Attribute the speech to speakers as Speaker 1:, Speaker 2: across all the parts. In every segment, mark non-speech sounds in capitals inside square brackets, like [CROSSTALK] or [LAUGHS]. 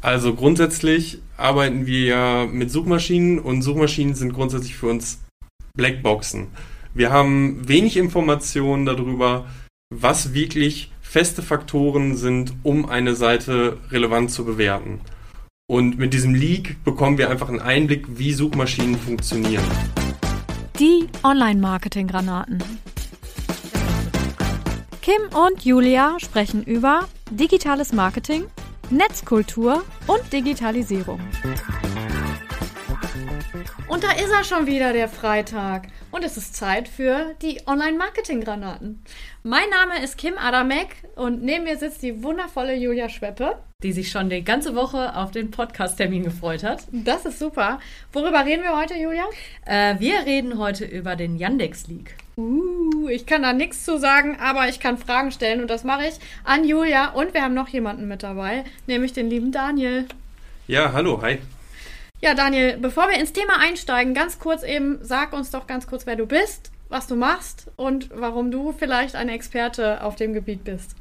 Speaker 1: Also grundsätzlich arbeiten wir ja mit Suchmaschinen und Suchmaschinen sind grundsätzlich für uns Blackboxen. Wir haben wenig Informationen darüber, was wirklich feste Faktoren sind, um eine Seite relevant zu bewerten. Und mit diesem Leak bekommen wir einfach einen Einblick, wie Suchmaschinen funktionieren.
Speaker 2: Die Online-Marketing-Granaten. Kim und Julia sprechen über digitales Marketing, Netzkultur und Digitalisierung. Und da ist er schon wieder, der Freitag. Und es ist Zeit für die Online-Marketing-Granaten. Mein Name ist Kim Adamek und neben mir sitzt die wundervolle Julia Schweppe.
Speaker 3: Die sich schon die ganze Woche auf den Podcast-Termin gefreut hat.
Speaker 2: Das ist super. Worüber reden wir heute, Julia?
Speaker 3: Äh, wir reden heute über den Yandex-Leak.
Speaker 2: Uh, ich kann da nichts zu sagen, aber ich kann Fragen stellen und das mache ich an Julia. Und wir haben noch jemanden mit dabei, nämlich den lieben Daniel.
Speaker 1: Ja, hallo, hi.
Speaker 2: Ja, Daniel, bevor wir ins Thema einsteigen, ganz kurz eben, sag uns doch ganz kurz, wer du bist, was du machst und warum du vielleicht ein Experte auf dem Gebiet bist.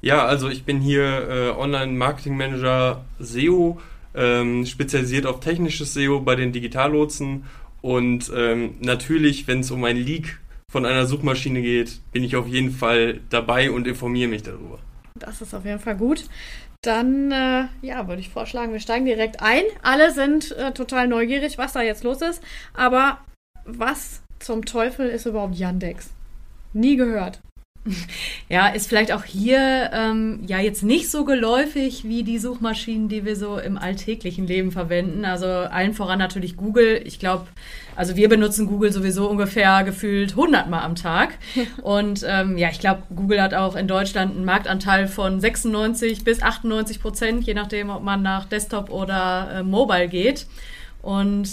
Speaker 1: Ja, also ich bin hier äh, Online-Marketing-Manager SEO, ähm, spezialisiert auf technisches SEO bei den Digitallotsen und ähm, natürlich, wenn es um ein Leak von einer Suchmaschine geht, bin ich auf jeden Fall dabei und informiere mich darüber.
Speaker 2: Das ist auf jeden Fall gut. Dann, äh, ja, würde ich vorschlagen, wir steigen direkt ein. Alle sind äh, total neugierig, was da jetzt los ist. Aber was zum Teufel ist überhaupt Yandex? Nie gehört. [LAUGHS]
Speaker 3: Ja, ist vielleicht auch hier ähm, ja jetzt nicht so geläufig wie die Suchmaschinen, die wir so im alltäglichen Leben verwenden. Also allen voran natürlich Google. Ich glaube, also wir benutzen Google sowieso ungefähr gefühlt 100 Mal am Tag. [LAUGHS] Und ähm, ja, ich glaube, Google hat auch in Deutschland einen Marktanteil von 96 bis 98 Prozent, je nachdem, ob man nach Desktop oder äh, Mobile geht. Und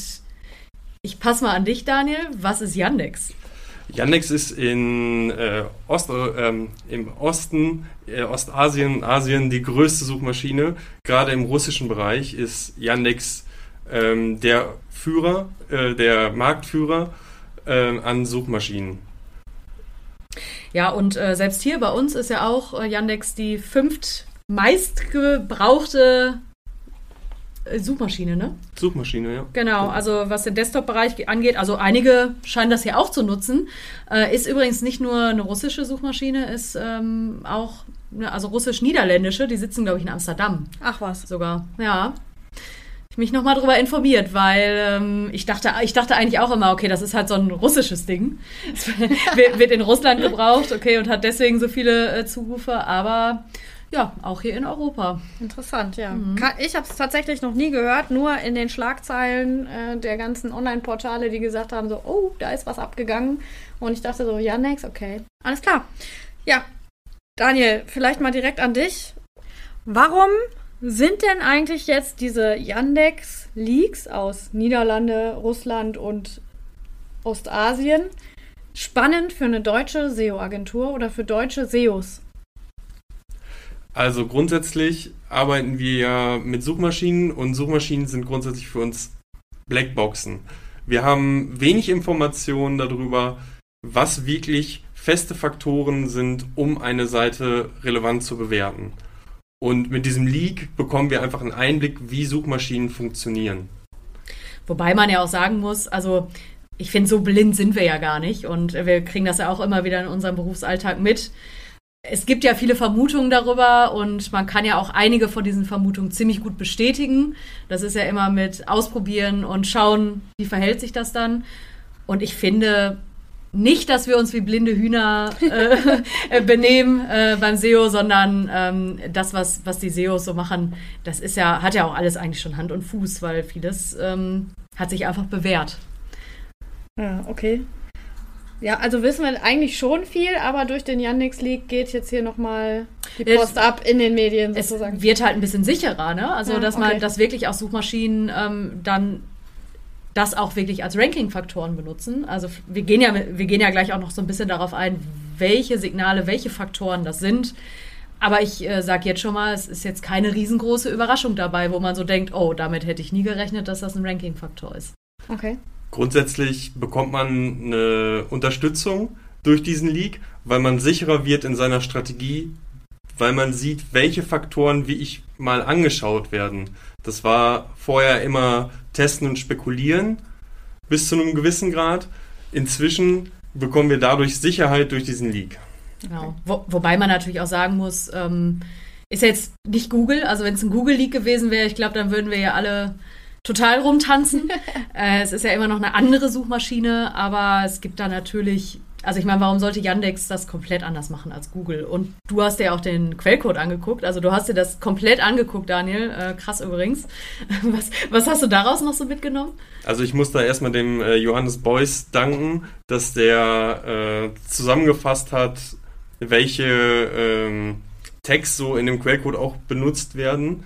Speaker 3: ich passe mal an dich, Daniel. Was ist Yandex?
Speaker 1: Yandex ist in äh, Ost, äh, im Osten, äh, Ostasien, Asien die größte Suchmaschine. Gerade im russischen Bereich ist Yandex ähm, der Führer, äh, der Marktführer äh, an Suchmaschinen.
Speaker 3: Ja, und äh, selbst hier bei uns ist ja auch Yandex die fünft meistgebrauchte äh, Suchmaschine, ne?
Speaker 1: Suchmaschine, ja.
Speaker 3: Genau, also was den Desktop-Bereich angeht, also einige scheinen das ja auch zu nutzen. Äh, ist übrigens nicht nur eine russische Suchmaschine, ist ähm, auch, ne, also russisch-niederländische, die sitzen, glaube ich, in Amsterdam.
Speaker 2: Ach was.
Speaker 3: Sogar, ja. Ich mich nochmal darüber informiert, weil ähm, ich, dachte, ich dachte eigentlich auch immer, okay, das ist halt so ein russisches Ding. [LAUGHS] Es wird in Russland gebraucht, okay, und hat deswegen so viele äh, Zurufe, aber ja, auch hier in Europa.
Speaker 2: Interessant, ja. Mhm. Ich habe es tatsächlich noch nie gehört, nur in den Schlagzeilen äh, der ganzen Online-Portale, die gesagt haben, so, oh, da ist was abgegangen. Und ich dachte so, ja, next, okay. Alles klar. Ja, Daniel, vielleicht mal direkt an dich. Warum sind denn eigentlich jetzt diese Yandex-Leaks aus Niederlande, Russland und Ostasien spannend für eine deutsche SEO-Agentur oder für deutsche SEOs?
Speaker 1: Also grundsätzlich arbeiten wir ja mit Suchmaschinen und Suchmaschinen sind grundsätzlich für uns Blackboxen. Wir haben wenig Informationen darüber, was wirklich feste Faktoren sind, um eine Seite relevant zu bewerten. Und mit diesem Leak bekommen wir einfach einen Einblick, wie Suchmaschinen funktionieren.
Speaker 3: Wobei man ja auch sagen muss, also ich finde, so blind sind wir ja gar nicht und wir kriegen das ja auch immer wieder in unserem Berufsalltag mit es gibt ja viele Vermutungen darüber und man kann ja auch einige von diesen Vermutungen ziemlich gut bestätigen. Das ist ja immer mit ausprobieren und schauen, wie verhält sich das dann. Und ich finde nicht, dass wir uns wie blinde Hühner äh, [LAUGHS] benehmen äh, beim SEO, sondern ähm, das, was, was die SEOs so machen, das ist ja, hat ja auch alles eigentlich schon Hand und Fuß, weil vieles ähm, hat sich einfach bewährt.
Speaker 2: Ja, okay. Ja, also wissen wir eigentlich schon viel, aber durch den Yandex League geht jetzt hier nochmal die Post es, ab in den Medien
Speaker 3: sozusagen. Es wird halt ein bisschen sicherer, ne? Also, ja, dass man, okay. dass wirklich auch Suchmaschinen ähm, dann das auch wirklich als Ranking-Faktoren benutzen. Also wir gehen ja, wir gehen ja gleich auch noch so ein bisschen darauf ein, welche Signale, welche Faktoren das sind. Aber ich äh, sage jetzt schon mal, es ist jetzt keine riesengroße Überraschung dabei, wo man so denkt, oh, damit hätte ich nie gerechnet, dass das ein Ranking-Faktor ist.
Speaker 2: Okay.
Speaker 1: Grundsätzlich bekommt man eine Unterstützung durch diesen Leak, weil man sicherer wird in seiner Strategie, weil man sieht, welche Faktoren wie ich mal angeschaut werden. Das war vorher immer Testen und Spekulieren bis zu einem gewissen Grad. Inzwischen bekommen wir dadurch Sicherheit durch diesen Leak.
Speaker 3: Genau. Wo, wobei man natürlich auch sagen muss, ähm, ist jetzt nicht Google. Also wenn es ein Google-Leak gewesen wäre, ich glaube, dann würden wir ja alle total rumtanzen. [LAUGHS] äh, es ist ja immer noch eine andere Suchmaschine, aber es gibt da natürlich also ich meine, warum sollte Yandex das komplett anders machen als Google? Und du hast dir auch den Quellcode angeguckt. Also du hast dir das komplett angeguckt, Daniel. Äh, krass übrigens. [LAUGHS] Was, was hast du daraus noch so mitgenommen?
Speaker 1: Also ich muss da erstmal dem äh, Johannes Beuys danken, dass der äh, zusammengefasst hat, welche ähm, Tags so in dem Quellcode auch benutzt werden.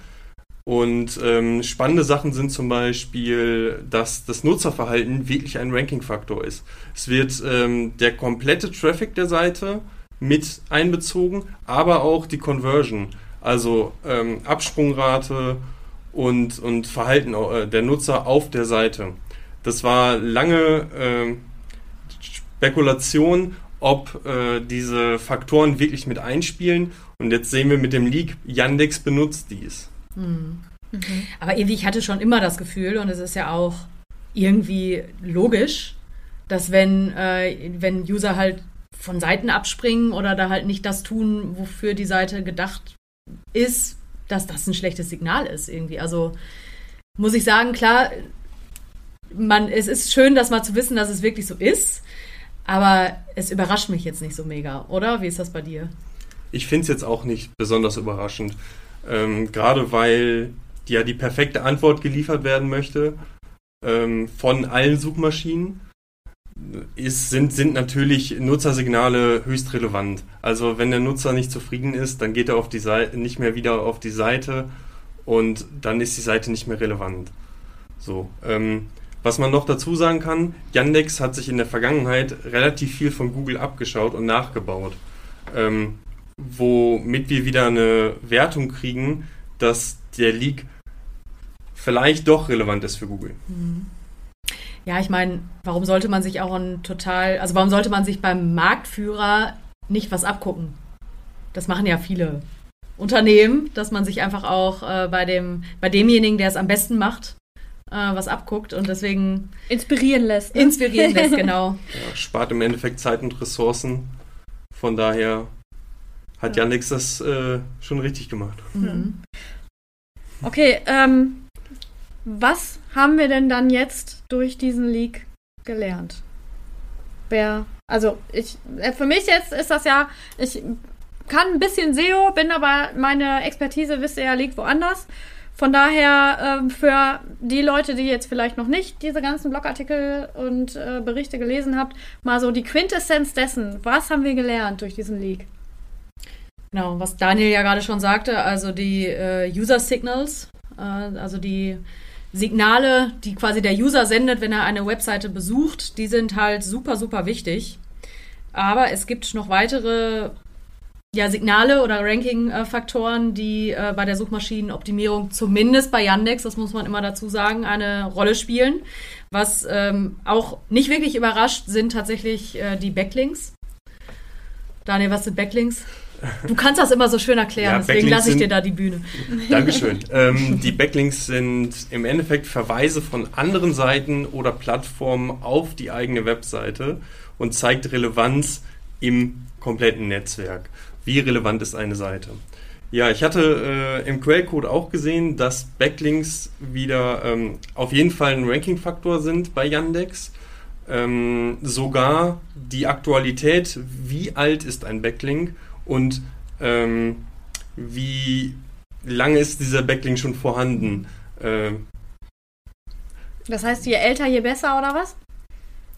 Speaker 1: Und ähm, spannende Sachen sind zum Beispiel, dass das Nutzerverhalten wirklich ein Ranking-Faktor ist. Es wird ähm, der komplette Traffic der Seite mit einbezogen, aber auch die Conversion, also ähm, Absprungrate und, und Verhalten äh, der Nutzer auf der Seite. Das war lange äh, Spekulation, ob äh, diese Faktoren wirklich mit einspielen. Und jetzt sehen wir mit dem Leak, Yandex benutzt dies.
Speaker 3: Mhm. Aber irgendwie, ich hatte schon immer das Gefühl, und es ist ja auch irgendwie logisch, dass wenn, äh, wenn User halt von Seiten abspringen oder da halt nicht das tun, wofür die Seite gedacht ist, dass das ein schlechtes Signal ist irgendwie. Also muss ich sagen, klar, man, es ist schön, das mal zu wissen, dass es wirklich so ist, aber es überrascht mich jetzt nicht so mega, oder? Wie ist das bei dir?
Speaker 1: Ich finde es jetzt auch nicht besonders überraschend. Ähm, Gerade weil ja die perfekte Antwort geliefert werden möchte ähm, von allen Suchmaschinen, ist, sind, sind natürlich Nutzersignale höchst relevant. Also wenn der Nutzer nicht zufrieden ist, dann geht er auf die Seite, nicht mehr wieder auf die Seite und dann ist die Seite nicht mehr relevant. So. Ähm, was man noch dazu sagen kann, Yandex hat sich in der Vergangenheit relativ viel von Google abgeschaut und nachgebaut. Ähm, womit wir wieder eine Wertung kriegen, dass der Leak vielleicht doch relevant ist für Google. Mhm.
Speaker 3: Ja, ich meine, warum sollte man sich auch ein total, also warum sollte man sich beim Marktführer nicht was abgucken? Das machen ja viele Unternehmen, dass man sich einfach auch äh, bei dem, bei demjenigen, der es am besten macht, äh, was abguckt und deswegen
Speaker 2: inspirieren lässt.
Speaker 3: Ne? Inspirieren lässt, [LAUGHS] genau.
Speaker 1: Ja, spart im Endeffekt Zeit und Ressourcen. Von daher hat ja. Yandex das äh, schon richtig gemacht. Mhm.
Speaker 2: Okay, ähm, was haben wir denn dann jetzt durch diesen Leak gelernt? Wer, also ich, äh, für mich jetzt ist das ja, ich kann ein bisschen SEO, bin aber meine Expertise, wisst ihr ja, liegt woanders. Von daher äh, für die Leute, die jetzt vielleicht noch nicht diese ganzen Blogartikel und äh, Berichte gelesen habt, mal so die Quintessenz dessen. Was haben wir gelernt durch diesen Leak?
Speaker 3: Genau, was Daniel ja gerade schon sagte, also die äh, User Signals, äh, also die Signale, die quasi der User sendet, wenn er eine Webseite besucht, die sind halt super, super wichtig. Aber es gibt noch weitere ja, Signale oder Ranking-Faktoren, die äh, bei der Suchmaschinenoptimierung zumindest bei Yandex, das muss man immer dazu sagen, eine Rolle spielen. Was ähm, auch nicht wirklich überrascht, sind tatsächlich äh, die Backlinks. Daniel, was sind Backlinks? Du kannst das immer so schön erklären, ja, deswegen lasse ich dir da die Bühne.
Speaker 1: Dankeschön. [LAUGHS] ähm, die Backlinks sind im Endeffekt Verweise von anderen Seiten oder Plattformen auf die eigene Webseite und zeigt Relevanz im kompletten Netzwerk. Wie relevant ist eine Seite? Ja, ich hatte äh, im Quellcode auch gesehen, dass Backlinks wieder ähm, auf jeden Fall ein Ranking-Faktor sind bei Yandex. Ähm, sogar die Aktualität, wie alt ist ein Backlink und ähm, wie lange ist dieser Backlink schon vorhanden. Äh,
Speaker 2: das heißt, je älter, je besser oder was?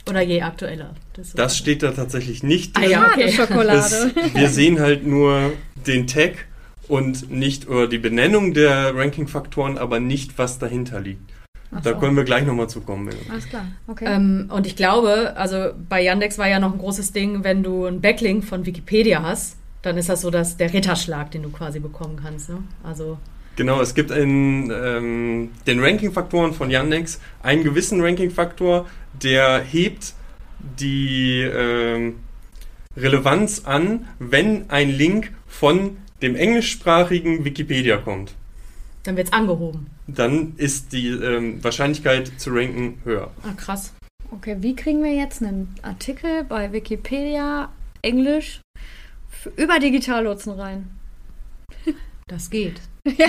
Speaker 3: Oder je aktueller.
Speaker 1: Das, das steht da tatsächlich nicht
Speaker 2: drin. Ah, ja, okay. Schokolade. Das,
Speaker 1: wir sehen halt nur den Tag und nicht oder die Benennung der Ranking-Faktoren, aber nicht, was dahinter liegt. Ach da so. können wir gleich nochmal zukommen.
Speaker 2: Alles klar,
Speaker 3: okay. Ähm, und ich glaube, also bei Yandex war ja noch ein großes Ding, wenn du einen Backlink von Wikipedia hast, dann ist das so dass der Ritterschlag, den du quasi bekommen kannst. Ne? Also
Speaker 1: Genau, es gibt in ähm, den Ranking-Faktoren von Yandex einen gewissen Ranking-Faktor, der hebt die ähm, Relevanz an, wenn ein Link von dem englischsprachigen Wikipedia kommt.
Speaker 3: Dann wird es angehoben.
Speaker 1: Dann ist die ähm, Wahrscheinlichkeit zu ranken höher.
Speaker 3: Ah, krass.
Speaker 2: Okay, wie kriegen wir jetzt einen Artikel bei Wikipedia Englisch über Digitallotsen rein?
Speaker 3: Das geht. [LAUGHS]
Speaker 2: ja,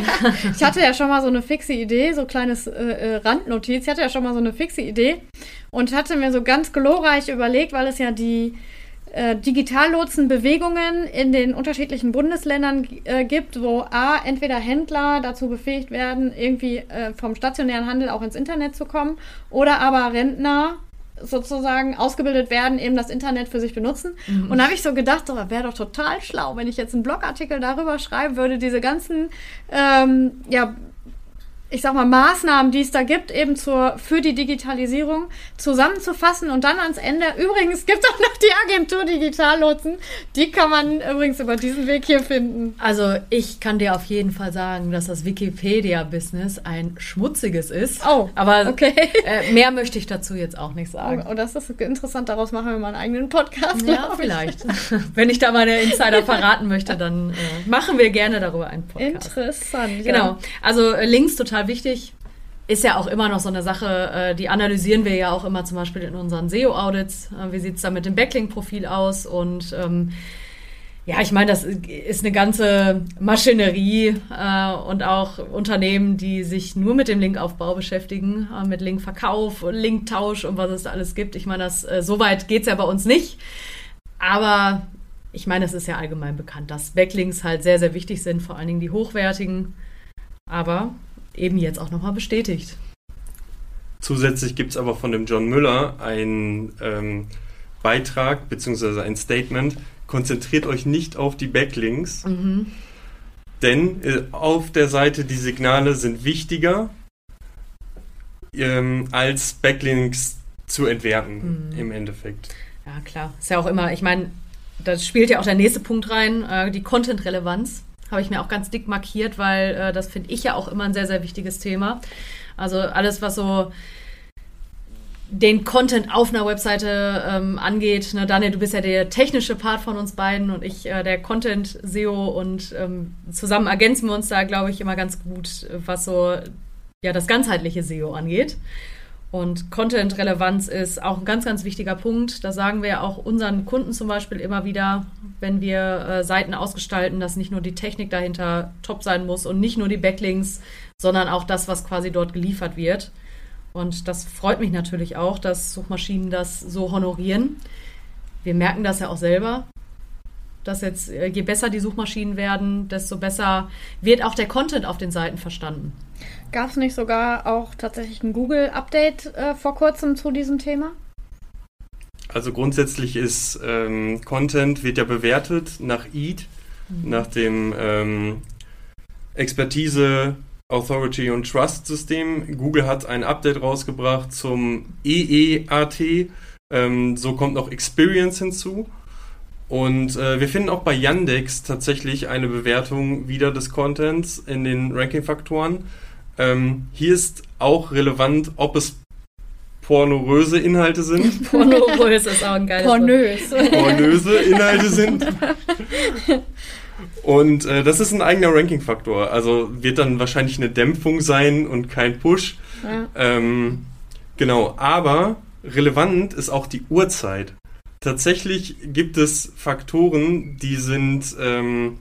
Speaker 2: ich hatte ja schon mal so eine fixe Idee, so kleines äh, äh, Randnotiz. Ich hatte ja schon mal so eine fixe Idee und hatte mir so ganz glorreich überlegt, weil es ja die äh, Digitallotsenbewegungen in den unterschiedlichen Bundesländern äh, gibt, wo A, entweder Händler dazu befähigt werden, irgendwie äh, vom stationären Handel auch ins Internet zu kommen, oder aber Rentner sozusagen ausgebildet werden, eben das Internet für sich benutzen. Mhm. Und da habe ich so gedacht, so, wäre doch total schlau, wenn ich jetzt einen Blogartikel darüber schreiben würde, diese ganzen ähm, ja, ich sag mal, Maßnahmen, die es da gibt, eben zur, für die Digitalisierung zusammenzufassen und dann ans Ende. Übrigens gibt es auch noch die Agentur Digitallotsen. Die kann man übrigens über diesen Weg hier finden.
Speaker 3: Also ich kann dir auf jeden Fall sagen, dass das Wikipedia-Business ein schmutziges ist.
Speaker 2: Oh,
Speaker 3: aber okay. Äh, mehr möchte ich dazu jetzt auch nicht sagen.
Speaker 2: Oh, oh das ist interessant. Daraus machen wir mal einen eigenen Podcast.
Speaker 3: Ja, vielleicht. [LAUGHS] Wenn ich da meine Insider verraten möchte, dann äh, machen wir gerne darüber einen Podcast.
Speaker 2: Interessant.
Speaker 3: Ja. Genau. Also äh, Links total total wichtig. Ist ja auch immer noch so eine Sache, äh, die analysieren wir ja auch immer zum Beispiel in unseren SEO-Audits. Äh, wie sieht es da mit dem Backlink-Profil aus? Und ähm, ja, ich meine, das ist eine ganze Maschinerie äh, und auch Unternehmen, die sich nur mit dem Linkaufbau beschäftigen, äh, mit Linkverkauf, Linktausch und was es da alles gibt. Ich meine, das, äh, so weit geht es ja bei uns nicht. Aber ich meine, es ist ja allgemein bekannt, dass Backlinks halt sehr, sehr wichtig sind, vor allen Dingen die hochwertigen. Aber eben jetzt auch nochmal bestätigt.
Speaker 1: Zusätzlich gibt es aber von dem John Müller einen ähm, Beitrag bzw. ein Statement. Konzentriert euch nicht auf die Backlinks, mhm. denn äh, auf der Seite die Signale sind wichtiger ähm, als Backlinks zu entwerten mhm. im Endeffekt.
Speaker 3: Ja, klar. Ist ja auch immer, ich meine, da spielt ja auch der nächste Punkt rein, äh, die Content-Relevanz habe ich mir auch ganz dick markiert, weil äh, das finde ich ja auch immer ein sehr, sehr wichtiges Thema. Also alles, was so den Content auf einer Webseite ähm, angeht. Ne, Daniel, du bist ja der technische Part von uns beiden und ich äh, der Content-SEO und ähm, zusammen ergänzen wir uns da, glaube ich, immer ganz gut, was so ja das ganzheitliche SEO angeht. Und Content-Relevanz ist auch ein ganz, ganz wichtiger Punkt. Da sagen wir ja auch unseren Kunden zum Beispiel immer wieder, wenn wir äh, Seiten ausgestalten, dass nicht nur die Technik dahinter top sein muss und nicht nur die Backlinks, sondern auch das, was quasi dort geliefert wird. Und das freut mich natürlich auch, dass Suchmaschinen das so honorieren. Wir merken das ja auch selber, dass jetzt äh, je besser die Suchmaschinen werden, desto besser wird auch der Content auf den Seiten verstanden.
Speaker 2: Gab es nicht sogar auch tatsächlich ein Google-Update äh, vor kurzem zu diesem Thema?
Speaker 1: Also grundsätzlich ist ähm, Content wird ja bewertet nach EAT, mhm. nach dem ähm, Expertise, Authority und Trust System. Google hat ein Update rausgebracht zum EEAT. Ähm, so kommt noch Experience hinzu. Und äh, wir finden auch bei Yandex tatsächlich eine Bewertung wieder des Contents in den Ranking-Faktoren. Ähm, hier ist auch relevant, ob es pornoröse Inhalte sind. [LAUGHS]
Speaker 3: Pornorös ist auch ein geiles
Speaker 2: Pornös.
Speaker 1: Pornöse Inhalte [LAUGHS] sind. Und äh, das ist ein eigener Ranking-Faktor. Also wird dann wahrscheinlich eine Dämpfung sein und kein Push. Ja. Ähm, genau, aber relevant ist auch die Uhrzeit. Tatsächlich gibt es Faktoren, die sind ähm,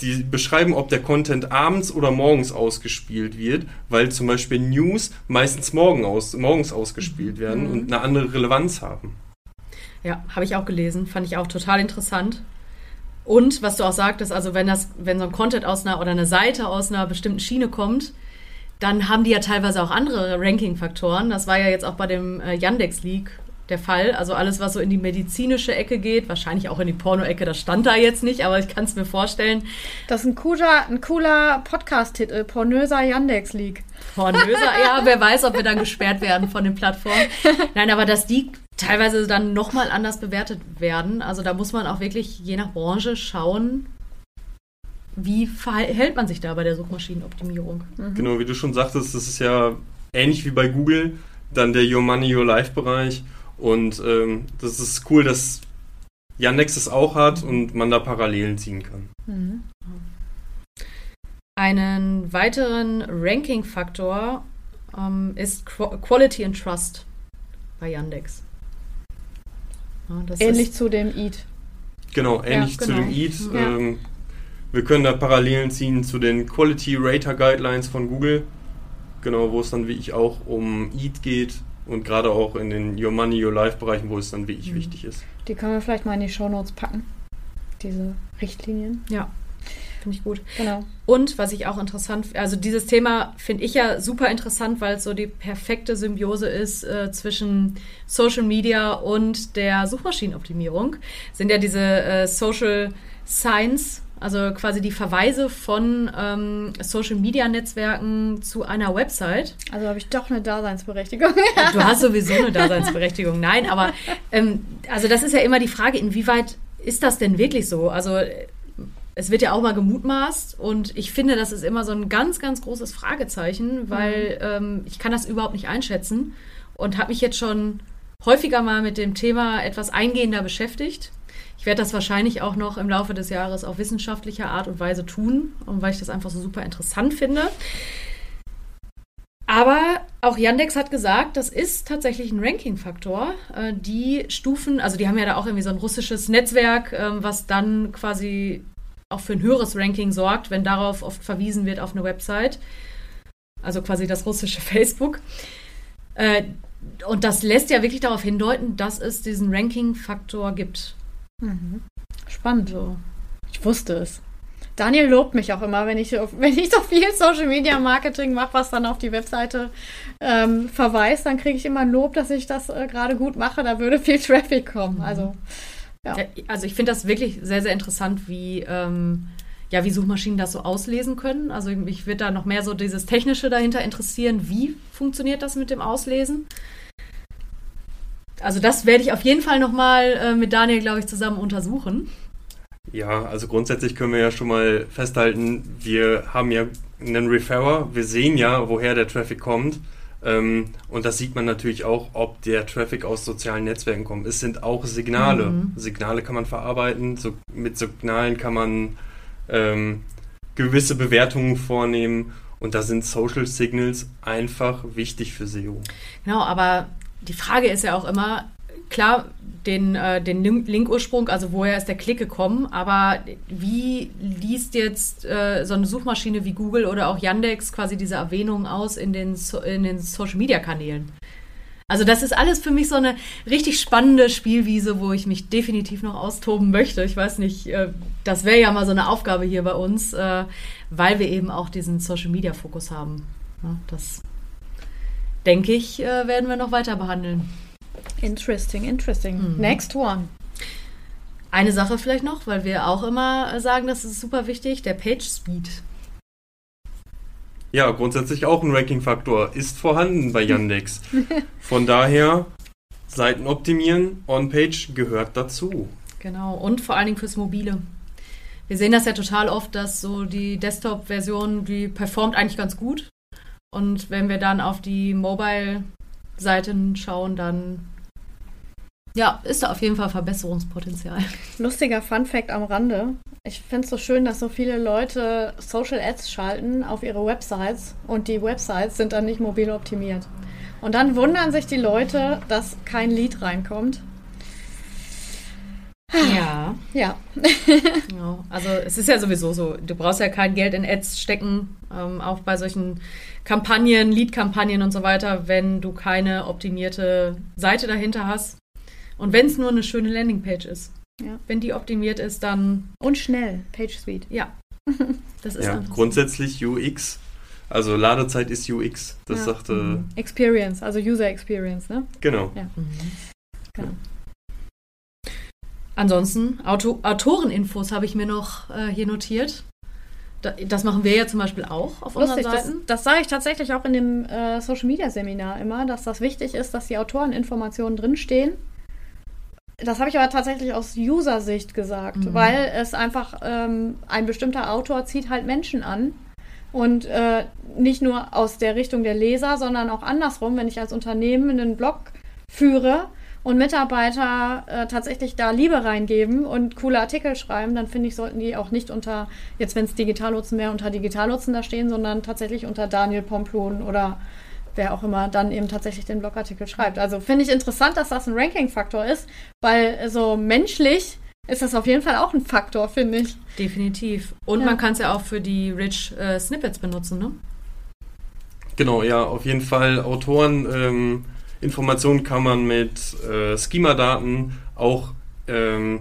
Speaker 1: die beschreiben, ob der Content abends oder morgens ausgespielt wird, weil zum Beispiel News meistens morgen aus, morgens ausgespielt werden mhm. und eine andere Relevanz haben.
Speaker 3: Ja, habe ich auch gelesen, fand ich auch total interessant. Und was du auch sagtest, also wenn das, wenn so ein Content aus einer oder eine Seite aus einer bestimmten Schiene kommt, dann haben die ja teilweise auch andere Ranking-Faktoren. Das war ja jetzt auch bei dem äh, Yandex Leak der Fall. Also alles, was so in die medizinische Ecke geht, wahrscheinlich auch in die Porno-Ecke, das stand da jetzt nicht, aber ich kann es mir vorstellen.
Speaker 2: Das ist ein cooler, ein cooler Podcast-Titel, Pornöser Yandex League.
Speaker 3: Pornöser, ja, wer weiß, ob wir dann gesperrt werden von den Plattformen. Nein, aber dass die teilweise dann nochmal anders bewertet werden. Also da muss man auch wirklich je nach Branche schauen, wie verhält man sich da bei der Suchmaschinenoptimierung.
Speaker 1: Mhm. Genau, wie du schon sagtest, das ist ja ähnlich wie bei Google, dann der Your Money, Your Life Bereich. Und ähm, das ist cool, dass Yandex es auch hat und man da Parallelen ziehen kann. Mhm.
Speaker 3: Einen weiteren Ranking-Faktor ähm, ist Qu Quality and Trust bei Yandex.
Speaker 2: Ja, Ähnlich zu dem EAT.
Speaker 1: Genau, ähnlich ja, genau. zu dem EAT. Ja. Ähm, wir können da Parallelen ziehen zu den Quality Rater Guidelines von Google. Genau, wo es dann wie ich auch um EAT geht und gerade auch in den Your Money, Your Life Bereichen, wo es dann wie ich mhm. wichtig ist.
Speaker 2: Die können wir vielleicht mal in die Show Notes packen, diese Richtlinien.
Speaker 3: Ja, finde ich gut. Genau. Und was ich auch interessant, also dieses Thema finde ich ja super interessant, weil es so die perfekte Symbiose ist äh, zwischen Social Media und der Suchmaschinenoptimierung. Sind ja diese äh, Social Science also quasi die Verweise von ähm, Social-Media-Netzwerken zu einer Website.
Speaker 2: Also habe ich doch eine Daseinsberechtigung. [LAUGHS]
Speaker 3: du hast [LAUGHS] sowieso eine Daseinsberechtigung. Nein, aber ähm, also das ist ja immer die Frage, inwieweit ist das denn wirklich so? Also es wird ja auch mal gemutmaßt und ich finde, das ist immer so ein ganz, ganz großes Fragezeichen, weil mhm. ähm, ich kann das überhaupt nicht einschätzen und habe mich jetzt schon häufiger mal mit dem Thema etwas eingehender beschäftigt ich werde das wahrscheinlich auch noch im Laufe des Jahres auf wissenschaftlicher Art und Weise tun, weil ich das einfach so super interessant finde. Aber auch Yandex hat gesagt, das ist tatsächlich ein Ranking-Faktor. Äh, die Stufen, also die haben ja da auch irgendwie so ein russisches Netzwerk, ähm, was dann quasi auch für ein höheres Ranking sorgt, wenn darauf oft verwiesen wird auf eine Website. Also quasi das russische [LAUGHS] Facebook. Äh, und das lässt ja wirklich darauf hindeuten, dass es diesen Ranking-Faktor gibt.
Speaker 2: Mhm. Spannend. So. Ich wusste es. Daniel lobt mich auch immer, wenn ich, [LAUGHS] wenn ich so viel Social Media Marketing mache, was dann auf die Webseite ähm, verweist, dann kriege ich immer Lob, dass ich das äh, gerade gut mache. Da würde viel [LAUGHS] Traffic kommen. Mhm. Also,
Speaker 3: ja. also ich finde das wirklich sehr, sehr interessant, wie, ähm, ja, wie Suchmaschinen das so auslesen können. Also mich wird da noch mehr so dieses Technische dahinter interessieren. Wie funktioniert das mit dem Auslesen? Also das werde ich auf jeden Fall nochmal äh, mit Daniel, glaube ich, zusammen untersuchen.
Speaker 1: Ja, also grundsätzlich können wir ja schon mal festhalten, wir haben ja einen Referrer, wir sehen ja, woher der Traffic kommt. Ähm, und das sieht man natürlich auch, ob der Traffic aus sozialen Netzwerken kommt. Es sind auch Signale. Mhm. Signale kann man verarbeiten, so, mit Signalen kann man ähm, gewisse Bewertungen vornehmen. Und da sind Social Signals einfach wichtig für SEO.
Speaker 3: Genau, aber die Frage ist ja auch immer, klar, den, äh, den Linkursprung, also woher ist der Klick gekommen, aber wie liest jetzt äh, so eine Suchmaschine wie Google oder auch Yandex quasi diese Erwähnungen aus in den, so in den Social-Media-Kanälen? Also das ist alles für mich so eine richtig spannende Spielwiese, wo ich mich definitiv noch austoben möchte. Ich weiß nicht, äh, das wäre ja mal so eine Aufgabe hier bei uns, äh, weil wir eben auch diesen Social-Media-Fokus haben. Das denke ich, äh, werden wir noch weiter behandeln.
Speaker 2: Interesting, interesting. Mhm. Next one.
Speaker 3: Eine Sache vielleicht noch, weil wir auch immer sagen, das ist super wichtig, der Page Speed.
Speaker 1: Ja, grundsätzlich auch ein Ranking-Faktor ist vorhanden bei Yandex. [LAUGHS] Von daher, Seiten optimieren, On-Page gehört dazu.
Speaker 3: Genau, und vor allen Dingen fürs Mobile. Wir sehen das ja total oft, dass so die Desktop-Version, die performt eigentlich ganz gut. Und wenn wir dann auf die Mobile-Seiten schauen, dann ja, ist da auf jeden Fall Verbesserungspotenzial.
Speaker 2: Lustiger Fun-Fact am Rande. Ich finde es so schön, dass so viele Leute Social Ads schalten auf ihre Websites und die Websites sind dann nicht mobil optimiert. Und dann wundern sich die Leute, dass kein Lead reinkommt.
Speaker 3: Ja.
Speaker 2: Ja.
Speaker 3: ja. [LAUGHS] Also es ist ja sowieso so, du brauchst ja kein Geld in Ads stecken, ähm, auch bei solchen Kampagnen, Lead-Kampagnen und so weiter, wenn du keine optimierte Seite dahinter hast. Und wenn es nur eine schöne Landingpage ist. Ja. Wenn die optimiert ist, dann.
Speaker 2: Und schnell, Page Speed.
Speaker 3: Ja. [LAUGHS]
Speaker 1: Das ist ja, grundsätzlich UX. Also Ladezeit ist UX. Das ja. sagte. Mhm.
Speaker 2: Experience, also User Experience, ne?
Speaker 1: Genau. Ja. Mhm.
Speaker 3: genau. Ansonsten, Auto Autoreninfos habe ich mir noch äh, hier notiert. Das machen wir ja zum Beispiel auch auf Lustig, unseren Seiten.
Speaker 2: Das, das sage ich tatsächlich auch in dem äh, Social Media Seminar immer, dass das wichtig ist, dass die Autoreninformationen drinstehen. Das habe ich aber tatsächlich aus User-Sicht gesagt, mhm. weil es einfach ähm, ein bestimmter Autor zieht halt Menschen an. Und äh, nicht nur aus der Richtung der Leser, sondern auch andersrum, wenn ich als Unternehmen einen Blog führe und Mitarbeiter äh, tatsächlich da Liebe reingeben und coole Artikel schreiben, dann finde ich, sollten die auch nicht unter, jetzt wenn es Digitallotsen wäre, unter Digitallotsen da stehen, sondern tatsächlich unter Daniel Pomplon oder wer auch immer dann eben tatsächlich den Blogartikel schreibt. Also finde ich interessant, dass das ein Ranking-Faktor ist, weil so menschlich ist das auf jeden Fall auch ein Faktor, finde ich.
Speaker 3: Definitiv. Und ja. man kann es ja auch für die Rich äh, Snippets benutzen, ne?
Speaker 1: Genau, ja, auf jeden Fall. Autoren, ähm, Informationen kann man mit äh, Schema-Daten auch ähm,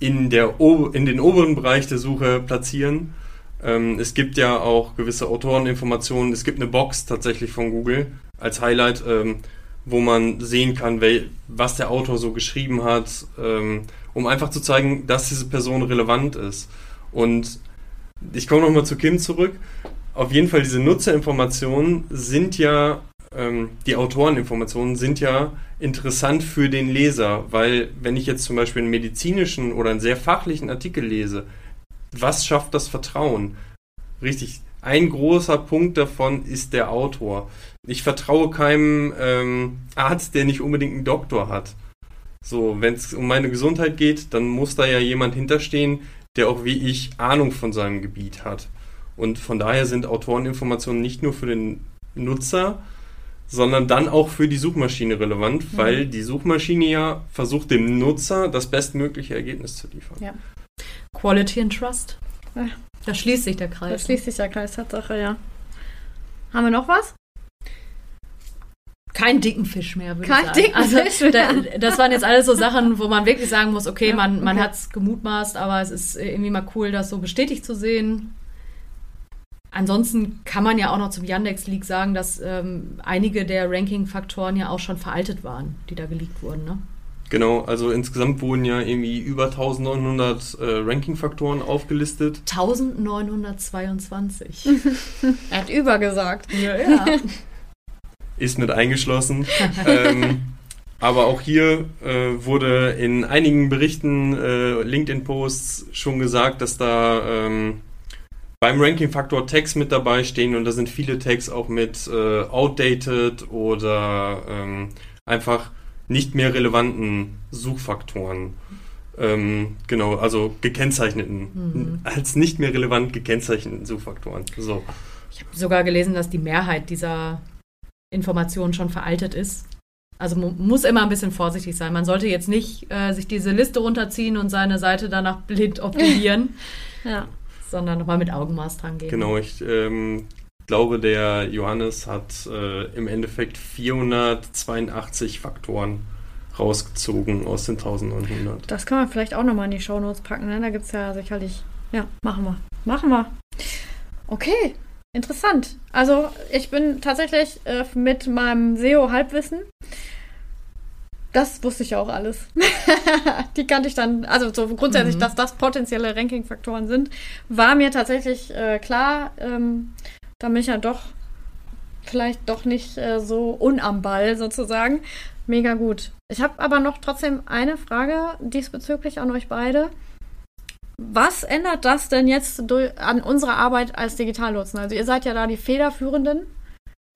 Speaker 1: in, der, in den oberen Bereich der Suche platzieren. Ähm, es gibt ja auch gewisse Autoreninformationen. Es gibt eine Box tatsächlich von Google als Highlight, ähm, wo man sehen kann, was der Autor so geschrieben hat, ähm, um einfach zu zeigen, dass diese Person relevant ist. Und ich komme nochmal zu Kim zurück. Auf jeden Fall, diese Nutzerinformationen sind ja, ähm, die Autoreninformationen sind ja interessant für den Leser, weil wenn ich jetzt zum Beispiel einen medizinischen oder einen sehr fachlichen Artikel lese, was schafft das Vertrauen? Richtig, ein großer Punkt davon ist der Autor. Ich vertraue keinem ähm, Arzt, der nicht unbedingt einen Doktor hat. So, wenn es um meine Gesundheit geht, dann muss da ja jemand hinterstehen, der auch wie ich Ahnung von seinem Gebiet hat. Und von daher sind Autoreninformationen nicht nur für den Nutzer, sondern dann auch für die Suchmaschine relevant, mhm. weil die Suchmaschine ja versucht, dem Nutzer das bestmögliche Ergebnis zu liefern. Ja.
Speaker 3: Quality and Trust. Ja. Da schließt sich der Kreis. Da
Speaker 2: schließt sich der Kreis, Tatsache, ja. Haben wir noch was?
Speaker 3: Kein dicken Fisch mehr,
Speaker 2: würde Kein ich sagen. Dicken also, Fisch mehr.
Speaker 3: Da, das waren jetzt alles so Sachen, wo man wirklich sagen muss, okay, ja, man, man okay. hat es gemutmaßt, aber es ist irgendwie mal cool, das so bestätigt zu sehen. Ansonsten kann man ja auch noch zum Yandex-Leak sagen, dass ähm, einige der Ranking-Faktoren ja auch schon veraltet waren, die da geleakt wurden. Ne?
Speaker 1: Genau, also insgesamt wurden ja irgendwie über 1900 äh, Ranking-Faktoren aufgelistet.
Speaker 3: 1922. [LAUGHS]
Speaker 2: er hat über gesagt.
Speaker 3: Ja, ja. [LAUGHS]
Speaker 1: Ist mit eingeschlossen. ähm, aber auch hier äh, wurde in einigen Berichten, äh, LinkedIn-Posts schon gesagt, dass da ähm, beim Ranking-Faktor Tags mit dabei stehen und da sind viele Tags auch mit äh, outdated oder ähm, einfach nicht mehr relevanten Suchfaktoren. Ähm, genau, also gekennzeichneten, mhm. als nicht mehr relevant gekennzeichneten Suchfaktoren. So.
Speaker 3: Ich habe sogar gelesen, dass die Mehrheit dieser Informationen schon veraltet ist. Also man muss immer ein bisschen vorsichtig sein. Man sollte jetzt nicht äh, sich diese Liste runterziehen und seine Seite danach blind optimieren, [LAUGHS] ja. Sondern nochmal mit Augenmaß dran gehen.
Speaker 1: Genau, ich ähm, glaube, der Johannes hat äh, im Endeffekt 482 Faktoren rausgezogen aus den 1900.
Speaker 2: Das kann man vielleicht auch nochmal in die Shownotes packen. Ne? Da gibt es ja sicherlich. Ja, machen wir. Machen wir. Okay, interessant. Also, ich bin tatsächlich äh, mit meinem SEO-Halbwissen. Das wusste ich ja auch alles. [LAUGHS] die kannte ich dann, also so grundsätzlich, mhm. dass das potenzielle Ranking-Faktoren sind, war mir tatsächlich äh, klar. Ähm, da bin ich ja doch vielleicht doch nicht äh, so unam Ball sozusagen. Mega gut. Ich habe aber noch trotzdem eine Frage diesbezüglich an euch beide. Was ändert das denn jetzt durch, an unserer Arbeit als Digitallotsen? Also ihr seid ja da die Federführenden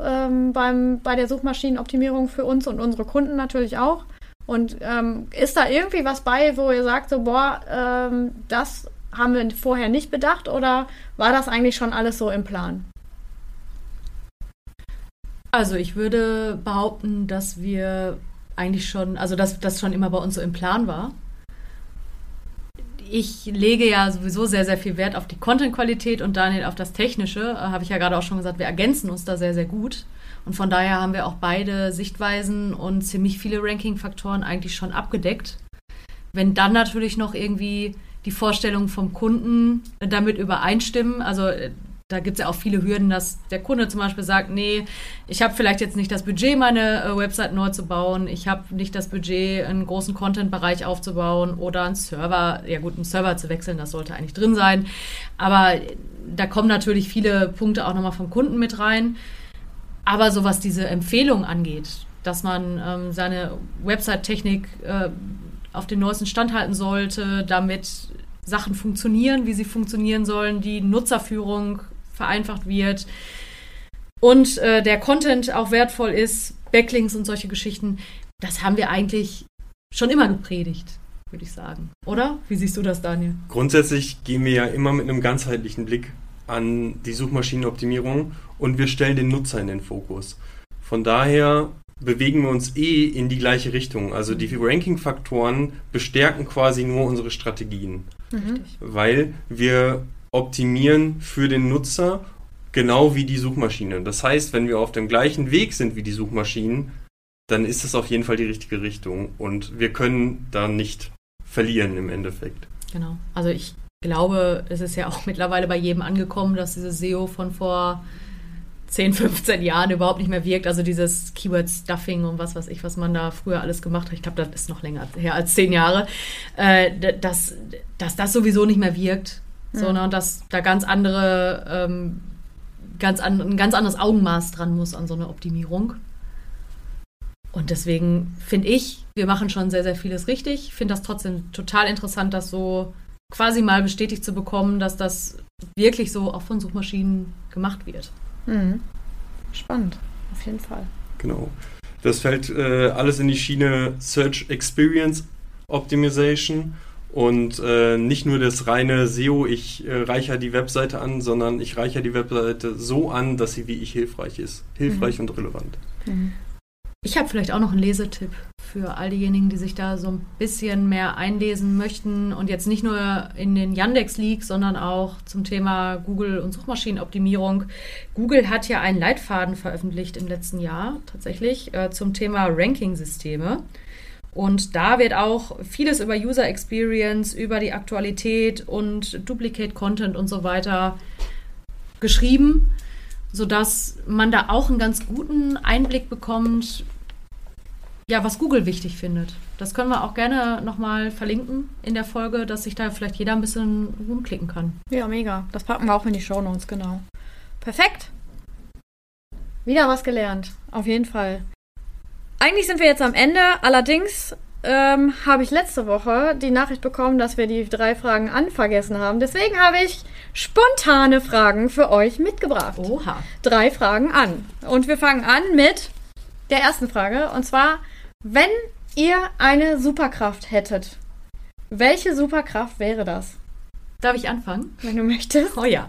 Speaker 2: ähm, beim, bei der Suchmaschinenoptimierung für uns und unsere Kunden natürlich auch. Und ähm, ist da irgendwie was bei, wo ihr sagt, so, boah, ähm, das haben wir vorher nicht bedacht oder war das eigentlich schon alles so im Plan?
Speaker 3: Also ich würde behaupten, dass wir eigentlich schon, also dass das schon immer bei uns so im Plan war. Ich lege ja sowieso sehr, sehr viel Wert auf die Content-Qualität und Daniel auf das Technische. Äh, Habe ich ja gerade auch schon gesagt, wir ergänzen uns da sehr, sehr gut. Und von daher haben wir auch beide Sichtweisen und ziemlich viele Ranking-Faktoren eigentlich schon abgedeckt. Wenn dann natürlich noch irgendwie die Vorstellungen vom Kunden damit übereinstimmen, also äh, da gibt es ja auch viele Hürden, dass der Kunde zum Beispiel sagt, nee, ich habe vielleicht jetzt nicht das Budget, meine äh, Website neu zu bauen, ich habe nicht das Budget, einen großen Content-Bereich aufzubauen oder einen Server, ja gut, einen Server zu wechseln, das sollte eigentlich drin sein. Aber da kommen natürlich viele Punkte auch nochmal vom Kunden mit rein. Aber so was diese Empfehlung angeht, dass man ähm, seine Website-Technik äh, auf den neuesten Stand halten sollte, damit Sachen funktionieren, wie sie funktionieren sollen, die Nutzerführung vereinfacht wird und äh, der Content auch wertvoll ist, Backlinks und solche Geschichten, das haben wir eigentlich schon immer gepredigt, würde ich sagen. Oder? Wie siehst du das, Daniel?
Speaker 1: Grundsätzlich gehen wir ja immer mit einem ganzheitlichen Blick an die Suchmaschinenoptimierung und wir stellen den Nutzer in den Fokus. Von daher bewegen wir uns eh in die gleiche Richtung. Also die Ranking-Faktoren bestärken quasi nur unsere Strategien,
Speaker 2: Mhm.
Speaker 1: weil wir optimieren für den Nutzer genau wie die Suchmaschine. Das heißt, wenn wir auf dem gleichen Weg sind wie die Suchmaschinen, dann ist es auf jeden Fall die richtige Richtung und wir können da nicht verlieren im Endeffekt.
Speaker 3: Genau. Also ich glaube, es ist ja auch [LAUGHS] mittlerweile bei jedem angekommen, dass dieses SEO von vor 10, 15 Jahren überhaupt nicht mehr wirkt. Also dieses Keyword-Stuffing und was weiß ich, was man da früher alles gemacht hat. Ich glaube, das ist noch länger her als 10 Jahre. Äh, dass, dass das sowieso nicht mehr wirkt. So,
Speaker 2: Mhm.
Speaker 3: ne, und dass da ganz andere, ähm, ganz an, ein ganz anderes Augenmaß dran muss an so eine Optimierung. Und deswegen finde ich, wir machen schon sehr, sehr vieles richtig. Ich finde das trotzdem total interessant, das so quasi mal bestätigt zu bekommen, dass das wirklich so auch von Suchmaschinen gemacht wird.
Speaker 2: Mhm. Spannend, auf jeden Fall.
Speaker 1: Genau. Das fällt äh, alles in die Schiene Search Experience Optimization und äh, nicht nur das reine SEO, ich äh, reichere die Webseite an, sondern ich reichere die Webseite so an, dass sie wie ich hilfreich ist. Hilfreich und relevant.
Speaker 3: Ich habe vielleicht auch noch einen Lesetipp für all diejenigen, die sich da so ein bisschen mehr einlesen möchten und jetzt nicht nur in den Yandex League, sondern auch zum Thema Google und Suchmaschinenoptimierung. Google hat ja einen Leitfaden veröffentlicht im letzten Jahr tatsächlich äh, zum Thema Ranking-Systeme. Und da wird auch vieles über User Experience, über die Aktualität und Duplicate Content und so weiter geschrieben, sodass man da auch einen ganz guten Einblick bekommt, ja, was Google wichtig findet. Das können wir auch gerne nochmal verlinken in der Folge, dass sich da vielleicht jeder ein bisschen rumklicken kann.
Speaker 2: Ja, mega. Das packen wir auch in die Shownotes, genau. Perfekt. Wieder was gelernt. Auf jeden Fall. Eigentlich sind wir jetzt am Ende. Allerdings ähm, habe ich letzte Woche die Nachricht bekommen, dass wir die drei Fragen an vergessen haben. Deswegen habe ich spontane Fragen für euch mitgebracht.
Speaker 3: Oha.
Speaker 2: Drei Fragen an. Und wir fangen an mit der ersten Frage. Und zwar, wenn ihr eine Superkraft hättet, welche Superkraft wäre das?
Speaker 3: Darf ich anfangen?
Speaker 2: Wenn du möchtest.
Speaker 3: Oh ja.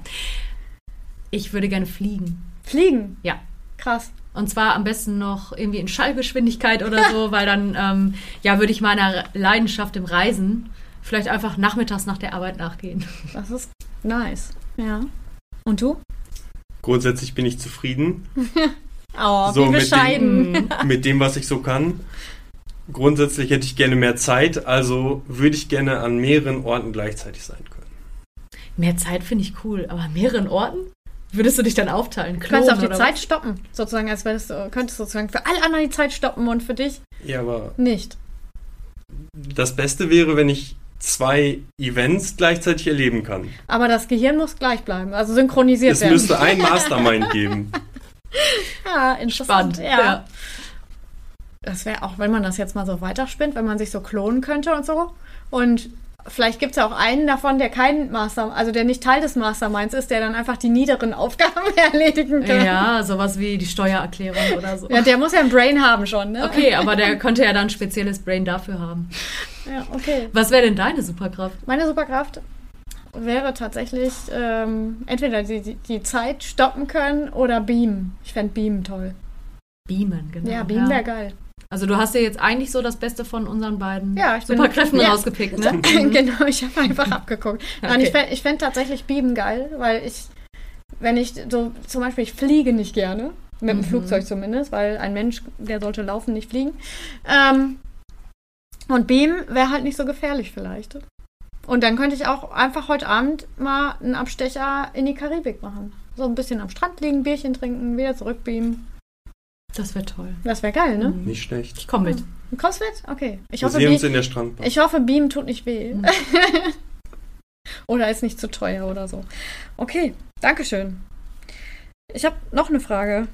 Speaker 3: Ich würde gerne fliegen.
Speaker 2: Fliegen.
Speaker 3: Ja.
Speaker 2: Krass.
Speaker 3: Und zwar am besten noch irgendwie in Schallgeschwindigkeit oder so, [LAUGHS] weil dann, ähm, ja, würde ich meiner Leidenschaft im Reisen vielleicht einfach nachmittags nach der Arbeit nachgehen.
Speaker 2: Das ist nice. Ja. Und du?
Speaker 1: Grundsätzlich bin ich zufrieden [LAUGHS]
Speaker 2: Oh,
Speaker 1: So,
Speaker 2: wie
Speaker 1: mit
Speaker 2: bescheiden. [LAUGHS]
Speaker 1: mit dem, was ich so kann. Grundsätzlich hätte ich gerne mehr Zeit, also würde ich gerne an mehreren Orten gleichzeitig sein können.
Speaker 3: Mehr Zeit finde ich cool, aber an mehreren Orten? Würdest du dich dann aufteilen?
Speaker 2: Du kannst auch die
Speaker 3: Klonen
Speaker 2: Zeit stoppen, sozusagen, als wärst du, könntest sozusagen für alle anderen die Zeit stoppen und für dich
Speaker 1: Ja, aber
Speaker 2: nicht.
Speaker 1: das Beste wäre, wenn ich zwei Events gleichzeitig erleben kann.
Speaker 2: Aber das Gehirn muss gleich bleiben, also synchronisiert
Speaker 1: Es
Speaker 2: werden.
Speaker 1: müsste ein [LAUGHS] Mastermind geben.
Speaker 2: ja, interessant.
Speaker 3: Spannend.
Speaker 2: Ja. Das wäre auch, wenn man das jetzt mal so weiterspinnt, wenn man sich so klonen könnte und so. Und vielleicht gibt es ja auch einen davon, der kein Master, also der nicht Teil des Masterminds ist, der dann einfach die niederen Aufgaben [LAUGHS] erledigen kann.
Speaker 3: Ja, sowas wie die Steuererklärung oder so.
Speaker 2: Ja, der muss ja ein Brain haben schon, ne?
Speaker 3: Okay, aber der könnte ja dann ein spezielles Brain dafür haben.
Speaker 2: Ja, okay.
Speaker 3: Was wäre denn deine Superkraft?
Speaker 2: Meine Superkraft wäre tatsächlich ähm, entweder die, die, die Zeit stoppen können oder beamen. Ich fände beamen toll.
Speaker 3: Beamen, genau.
Speaker 2: Ja, beamen wäre geil.
Speaker 3: Also du hast ja jetzt eigentlich so das Beste von unseren beiden
Speaker 2: Ja, ich bin-
Speaker 3: Superkräften
Speaker 2: ja.
Speaker 3: rausgepickt, ne? [LAUGHS]
Speaker 2: genau, ich habe [LAUGHS] einfach abgeguckt. Nein, ich
Speaker 3: Okay.
Speaker 2: fände fänd tatsächlich beamen geil, weil ich, wenn ich so, zum Beispiel, ich fliege nicht gerne. Mit dem
Speaker 3: Mhm.
Speaker 2: Flugzeug zumindest, weil ein Mensch, der sollte laufen, nicht fliegen. Ähm, und beamen wäre halt nicht so gefährlich vielleicht. Und dann könnte ich auch einfach heute Abend mal einen Abstecher in die Karibik machen. So ein bisschen am Strand liegen, Bierchen trinken, wieder zurückbeamen.
Speaker 3: Das wäre toll.
Speaker 2: Das wäre geil, ne?
Speaker 3: Mhm.
Speaker 1: Nicht schlecht.
Speaker 3: Ich komme mit.
Speaker 2: Du kommst mit? Okay. Ich
Speaker 1: Wir
Speaker 2: hoffe,
Speaker 1: sehen uns
Speaker 2: Beam,
Speaker 1: in der Strandbar.
Speaker 2: ich hoffe, Beam tut nicht weh.
Speaker 3: Mhm. [LAUGHS]
Speaker 2: oder ist nicht zu teuer oder so. Okay, Dankeschön. Ich habe noch eine Frage.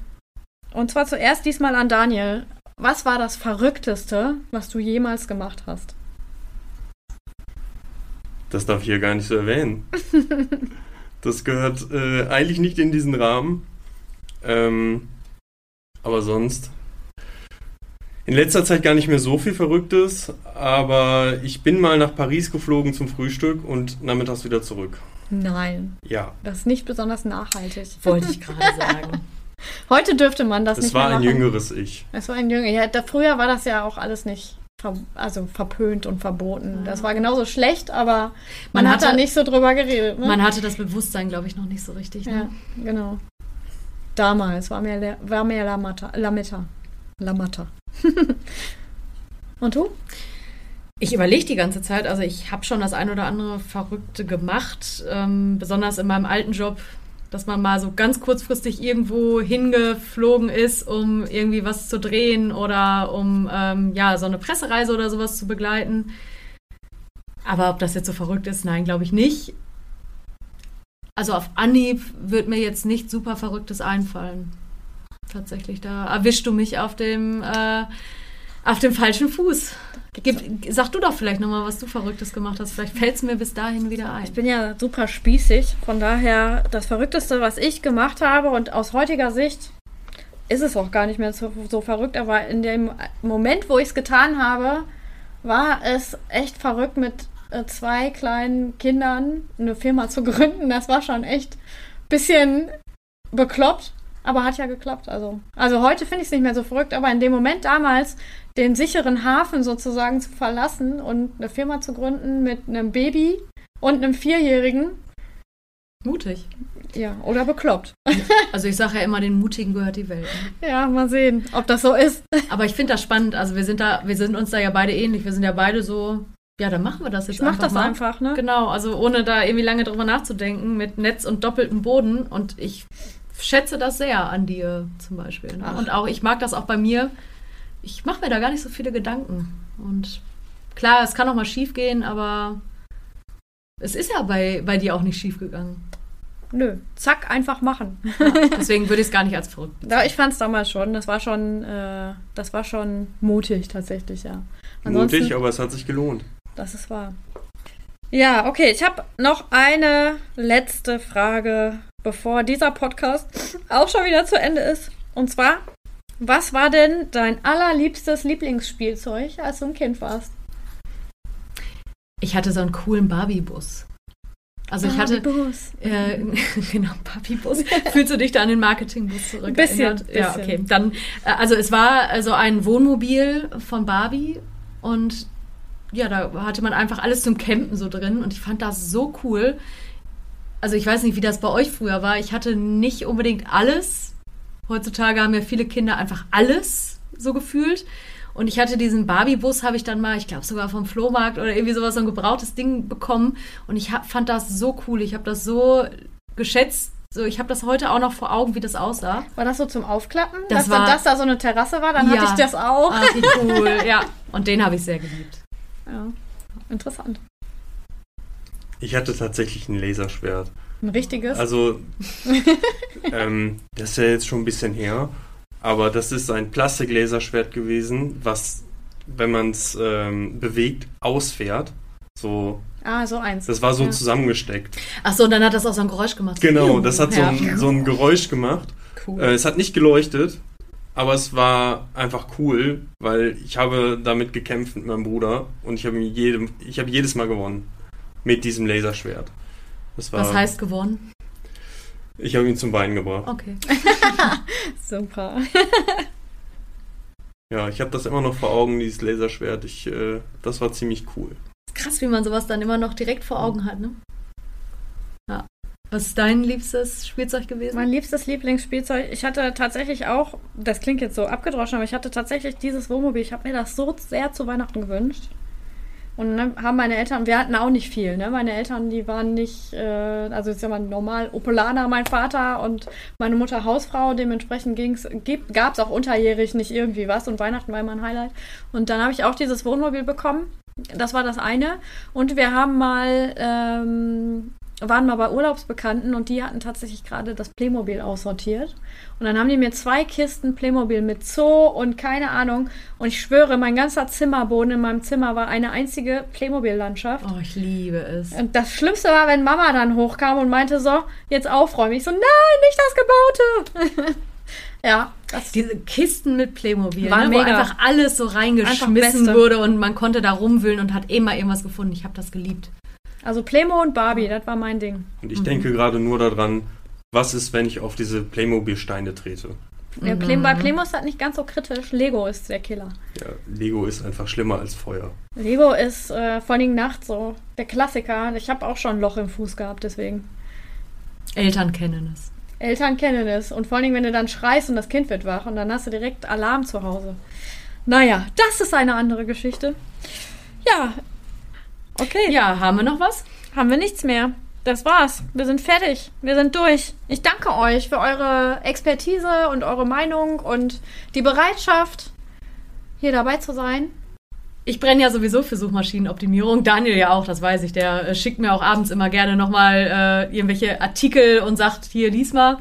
Speaker 2: Und zwar zuerst diesmal an Daniel. Was war das Verrückteste, was du jemals gemacht hast?
Speaker 1: Das darf ich hier gar nicht so erwähnen. [LAUGHS] Das gehört äh, eigentlich nicht in diesen Rahmen. Ähm, aber sonst In letzter Zeit gar nicht mehr so viel Verrücktes, aber ich bin mal nach Paris geflogen zum Frühstück und nachmittags wieder zurück.
Speaker 2: Nein,
Speaker 1: Ja,
Speaker 2: das ist nicht besonders nachhaltig. [LAUGHS]
Speaker 3: Wollte ich gerade sagen.
Speaker 2: Heute dürfte man das,
Speaker 1: das
Speaker 2: nicht
Speaker 1: war
Speaker 2: mehr
Speaker 1: ein
Speaker 2: machen.
Speaker 1: jüngeres Ich.
Speaker 2: Es war ein Jünger. Ja, da, früher war das ja auch alles nicht ver also verpönt und verboten. Das war genauso schlecht, aber man,
Speaker 3: Man
Speaker 2: hat da nicht so drüber geredet. Ne?
Speaker 3: Man hatte das Bewusstsein, glaube ich, noch nicht so richtig.
Speaker 2: ja,
Speaker 3: Ne?
Speaker 2: genau. Damals war Le- war mehr Lametta. Lametta. Lametta. [LAUGHS] und du?
Speaker 3: Ich überlege die ganze Zeit, also ich habe schon das ein oder andere Verrückte gemacht, ähm, besonders in meinem alten Job, dass man mal so ganz kurzfristig irgendwo hingeflogen ist, um irgendwie was zu drehen oder um ähm, ja so eine Pressereise oder sowas zu begleiten. Aber ob das jetzt so verrückt ist, nein, glaube ich nicht. Also auf Anhieb wird mir jetzt nicht super Verrücktes einfallen. Tatsächlich, da erwischst du mich auf dem äh, auf dem falschen Fuß. Gib, sag du doch vielleicht nochmal, was du Verrücktes gemacht hast. Vielleicht fällt es mir bis dahin wieder ein.
Speaker 2: Ich bin ja super spießig. Von daher, das Verrückteste, was ich gemacht habe, und aus heutiger Sicht ist es auch gar nicht mehr so, so verrückt, aber in dem Moment, wo ich es getan habe, war es echt verrückt, mit zwei kleinen Kindern eine Firma zu gründen. Das war schon echt ein bisschen bekloppt, aber hat ja geklappt. Also, also heute finde ich es nicht mehr so verrückt, aber in dem Moment damals den sicheren Hafen sozusagen zu verlassen und eine Firma zu gründen mit einem Baby und einem Vierjährigen,
Speaker 3: Mutig.
Speaker 2: ja, oder bekloppt. [LAUGHS]
Speaker 3: Also ich sage ja immer, den Mutigen gehört die Welt. ne?
Speaker 2: Ja, mal sehen, ob das so ist.
Speaker 3: Aber ich finde das spannend. Also wir sind da, wir sind uns da ja beide ähnlich. Wir sind ja beide so, ja, dann machen wir das jetzt
Speaker 2: Ich mach
Speaker 3: einfach
Speaker 2: das
Speaker 3: mal.
Speaker 2: einfach, ne?
Speaker 3: Genau, also ohne da irgendwie lange drüber nachzudenken, mit Netz und doppeltem Boden. Und ich schätze das sehr an dir zum Beispiel. Ne? Und auch, ich mag das auch bei mir. Ich mache mir da gar nicht so viele Gedanken. Und klar, es kann auch mal schief gehen, aber es ist ja bei, bei dir auch nicht schief gegangen.
Speaker 2: Nö, zack, einfach machen.
Speaker 3: Deswegen würde ich es gar nicht als verrückt.
Speaker 2: Da, ich fand es damals schon. Das war schon, äh, das war schon mutig tatsächlich, ja. Ansonsten-
Speaker 1: Mutig, aber es hat sich gelohnt.
Speaker 2: Das ist wahr. Ja, okay, ich habe noch eine letzte Frage, bevor dieser Podcast [LAUGHS] auch schon wieder zu Ende ist. Und zwar, was war denn dein allerliebstes Lieblingsspielzeug, als du ein Kind warst?
Speaker 3: Ich hatte so einen coolen Barbie-Bus. Also ich hatte,
Speaker 2: Bus.
Speaker 3: Äh, [LAUGHS] genau, Papi-Bus. Fühlst du dich da an den Marketing-Bus zurück?
Speaker 2: Ein bisschen,
Speaker 3: erinnert? Ja,
Speaker 2: bisschen.
Speaker 3: okay. Dann, äh, also es war also ein Wohnmobil von Barbie und ja, da hatte man einfach alles zum Campen so drin und ich fand das so cool. Also ich weiß nicht, wie das bei euch früher war. Ich hatte nicht unbedingt alles. Heutzutage haben ja viele Kinder einfach alles so gefühlt. Und ich hatte diesen Barbie-Bus, habe ich dann mal, ich glaube sogar vom Flohmarkt oder irgendwie sowas, so ein gebrautes Ding bekommen. Und ich hab, fand das so cool. Ich habe das so geschätzt. So, ich habe das heute auch noch vor Augen, wie das aussah.
Speaker 2: War das so zum Aufklappen?
Speaker 3: Das
Speaker 2: dass,
Speaker 3: war-
Speaker 2: dass da so eine Terrasse war? Dann
Speaker 3: Ja.
Speaker 2: hatte ich das auch.
Speaker 3: Ah, wie cool. [LAUGHS] ja. Und den habe ich sehr geliebt.
Speaker 2: Ja, interessant.
Speaker 1: Ich hatte tatsächlich ein Laserschwert.
Speaker 2: Ein richtiges?
Speaker 1: Also, [LAUGHS] ähm, das ist ja jetzt schon ein bisschen her, aber das ist ein Plastik-Laserschwert gewesen, was, wenn man es ähm, bewegt, ausfährt. So,
Speaker 2: ah, so eins.
Speaker 1: das war so
Speaker 2: Ja.
Speaker 1: zusammengesteckt.
Speaker 3: Ach so, und dann hat das auch so ein Geräusch gemacht.
Speaker 1: Genau, das hat so, ein, so ein Geräusch gemacht.
Speaker 3: Cool.
Speaker 1: Äh, es hat nicht geleuchtet, aber es war einfach cool, weil ich habe damit gekämpft mit meinem Bruder und ich habe jedem, ich habe jedes Mal gewonnen mit diesem Laserschwert. Das war,
Speaker 3: Was heißt gewonnen?
Speaker 1: Ich habe ihn zum Bein gebracht.
Speaker 3: Okay. [LAUGHS]
Speaker 2: Super. [LAUGHS]
Speaker 1: Ja, ich habe das immer noch vor Augen, dieses Laserschwert. Ich, äh, das war ziemlich cool.
Speaker 3: Krass, wie man sowas dann immer noch direkt vor Augen hat, ne? Ja. Was ist dein liebstes Spielzeug gewesen?
Speaker 2: Mein liebstes Lieblingsspielzeug. Ich hatte tatsächlich auch, das klingt jetzt so abgedroschen, aber ich hatte tatsächlich dieses Wohnmobil. Ich habe mir das so sehr zu Weihnachten gewünscht. Und dann haben meine Eltern, wir hatten auch nicht viel, ne? Meine Eltern, die waren nicht, äh, also ich sag mal normal Opelaner, mein Vater und meine Mutter Hausfrau. Dementsprechend gab es auch unterjährig nicht irgendwie was und Weihnachten war immer ein Highlight. Und dann habe ich auch dieses Wohnmobil bekommen. Das war das eine. Und wir haben mal ähm, waren mal bei Urlaubsbekannten und die hatten tatsächlich gerade das Playmobil aussortiert. Und dann haben die mir zwei Kisten Playmobil mit Zoo und keine Ahnung. Und ich schwöre, mein ganzer Zimmerboden in meinem Zimmer war eine einzige Playmobil-Landschaft.
Speaker 3: Oh, ich liebe es.
Speaker 2: Und das Schlimmste war, wenn Mama dann hochkam und meinte so, jetzt aufräumen. Ich so, nein, nicht das Gebaute. [LAUGHS] Ja, das
Speaker 3: Diese Kisten mit Playmobil, ne, wo einfach alles so reingeschmissen wurde und man konnte da rumwühlen und hat immer irgendwas gefunden. Ich habe das geliebt.
Speaker 2: Also Playmo und Barbie, das war mein Ding.
Speaker 1: Und ich denke gerade nur daran, was ist, wenn ich auf diese Playmobil-Steine trete?
Speaker 2: Ja, Play bei Playmo ist das nicht ganz so kritisch. Lego ist der Killer.
Speaker 1: Ja, Lego ist einfach schlimmer als Feuer.
Speaker 2: Lego ist äh, vor allen Dingen nachts so der Klassiker. Ich habe auch schon ein Loch im Fuß gehabt, deswegen.
Speaker 3: Eltern kennen es.
Speaker 2: Eltern kennen es. Und vor allen Dingen, wenn du dann schreist und das Kind wird wach und dann hast du direkt Alarm zu Hause. Naja, das ist eine andere Geschichte. Ja. Okay.
Speaker 3: Ja, haben wir noch was?
Speaker 2: Haben wir nichts mehr. Das war's. Wir sind fertig. Wir sind durch. Ich danke euch für eure Expertise und eure Meinung und die Bereitschaft, hier dabei zu sein.
Speaker 3: Ich brenne ja sowieso für Suchmaschinenoptimierung. Daniel ja auch, das weiß ich. Der äh, schickt mir auch abends immer gerne nochmal äh, irgendwelche Artikel und sagt, hier, lies mal.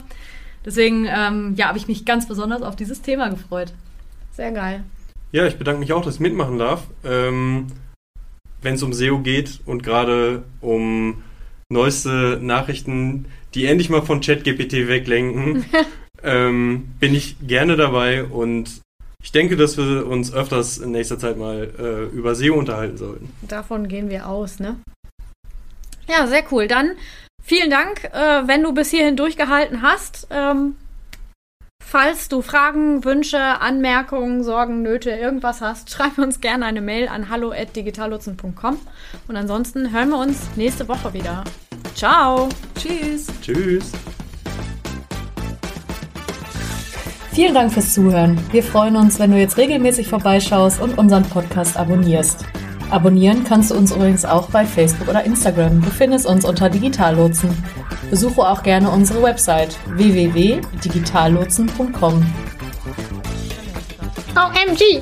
Speaker 3: Deswegen, ähm, ja, habe ich mich ganz besonders auf dieses Thema gefreut.
Speaker 2: Sehr geil.
Speaker 1: Ja, ich bedanke mich auch, dass ich mitmachen darf. Ähm, Wenn es um SEO geht und gerade um neueste Nachrichten, die endlich mal von ChatGPT weglenken, [LAUGHS] ähm, bin ich gerne dabei und ich denke, dass wir uns öfters in nächster Zeit mal äh, über SEO unterhalten sollten.
Speaker 2: Davon gehen wir aus, ne? Ja, sehr cool. Dann vielen Dank, äh, wenn du bis hierhin durchgehalten hast. Ähm, falls du Fragen, Wünsche, Anmerkungen, Sorgen, Nöte, irgendwas hast, schreib uns gerne eine Mail an hallo@digitallotsen.com und ansonsten hören wir uns nächste Woche wieder. Ciao.
Speaker 3: Tschüss.
Speaker 1: Tschüss!
Speaker 3: Vielen Dank fürs Zuhören. Wir freuen uns, wenn du jetzt regelmäßig vorbeischaust und unseren Podcast abonnierst. Abonnieren kannst du uns übrigens auch bei Facebook oder Instagram. Du findest uns unter Digitallotsen. Besuche auch gerne unsere Website www.digitallotsen.com.
Speaker 2: OMG.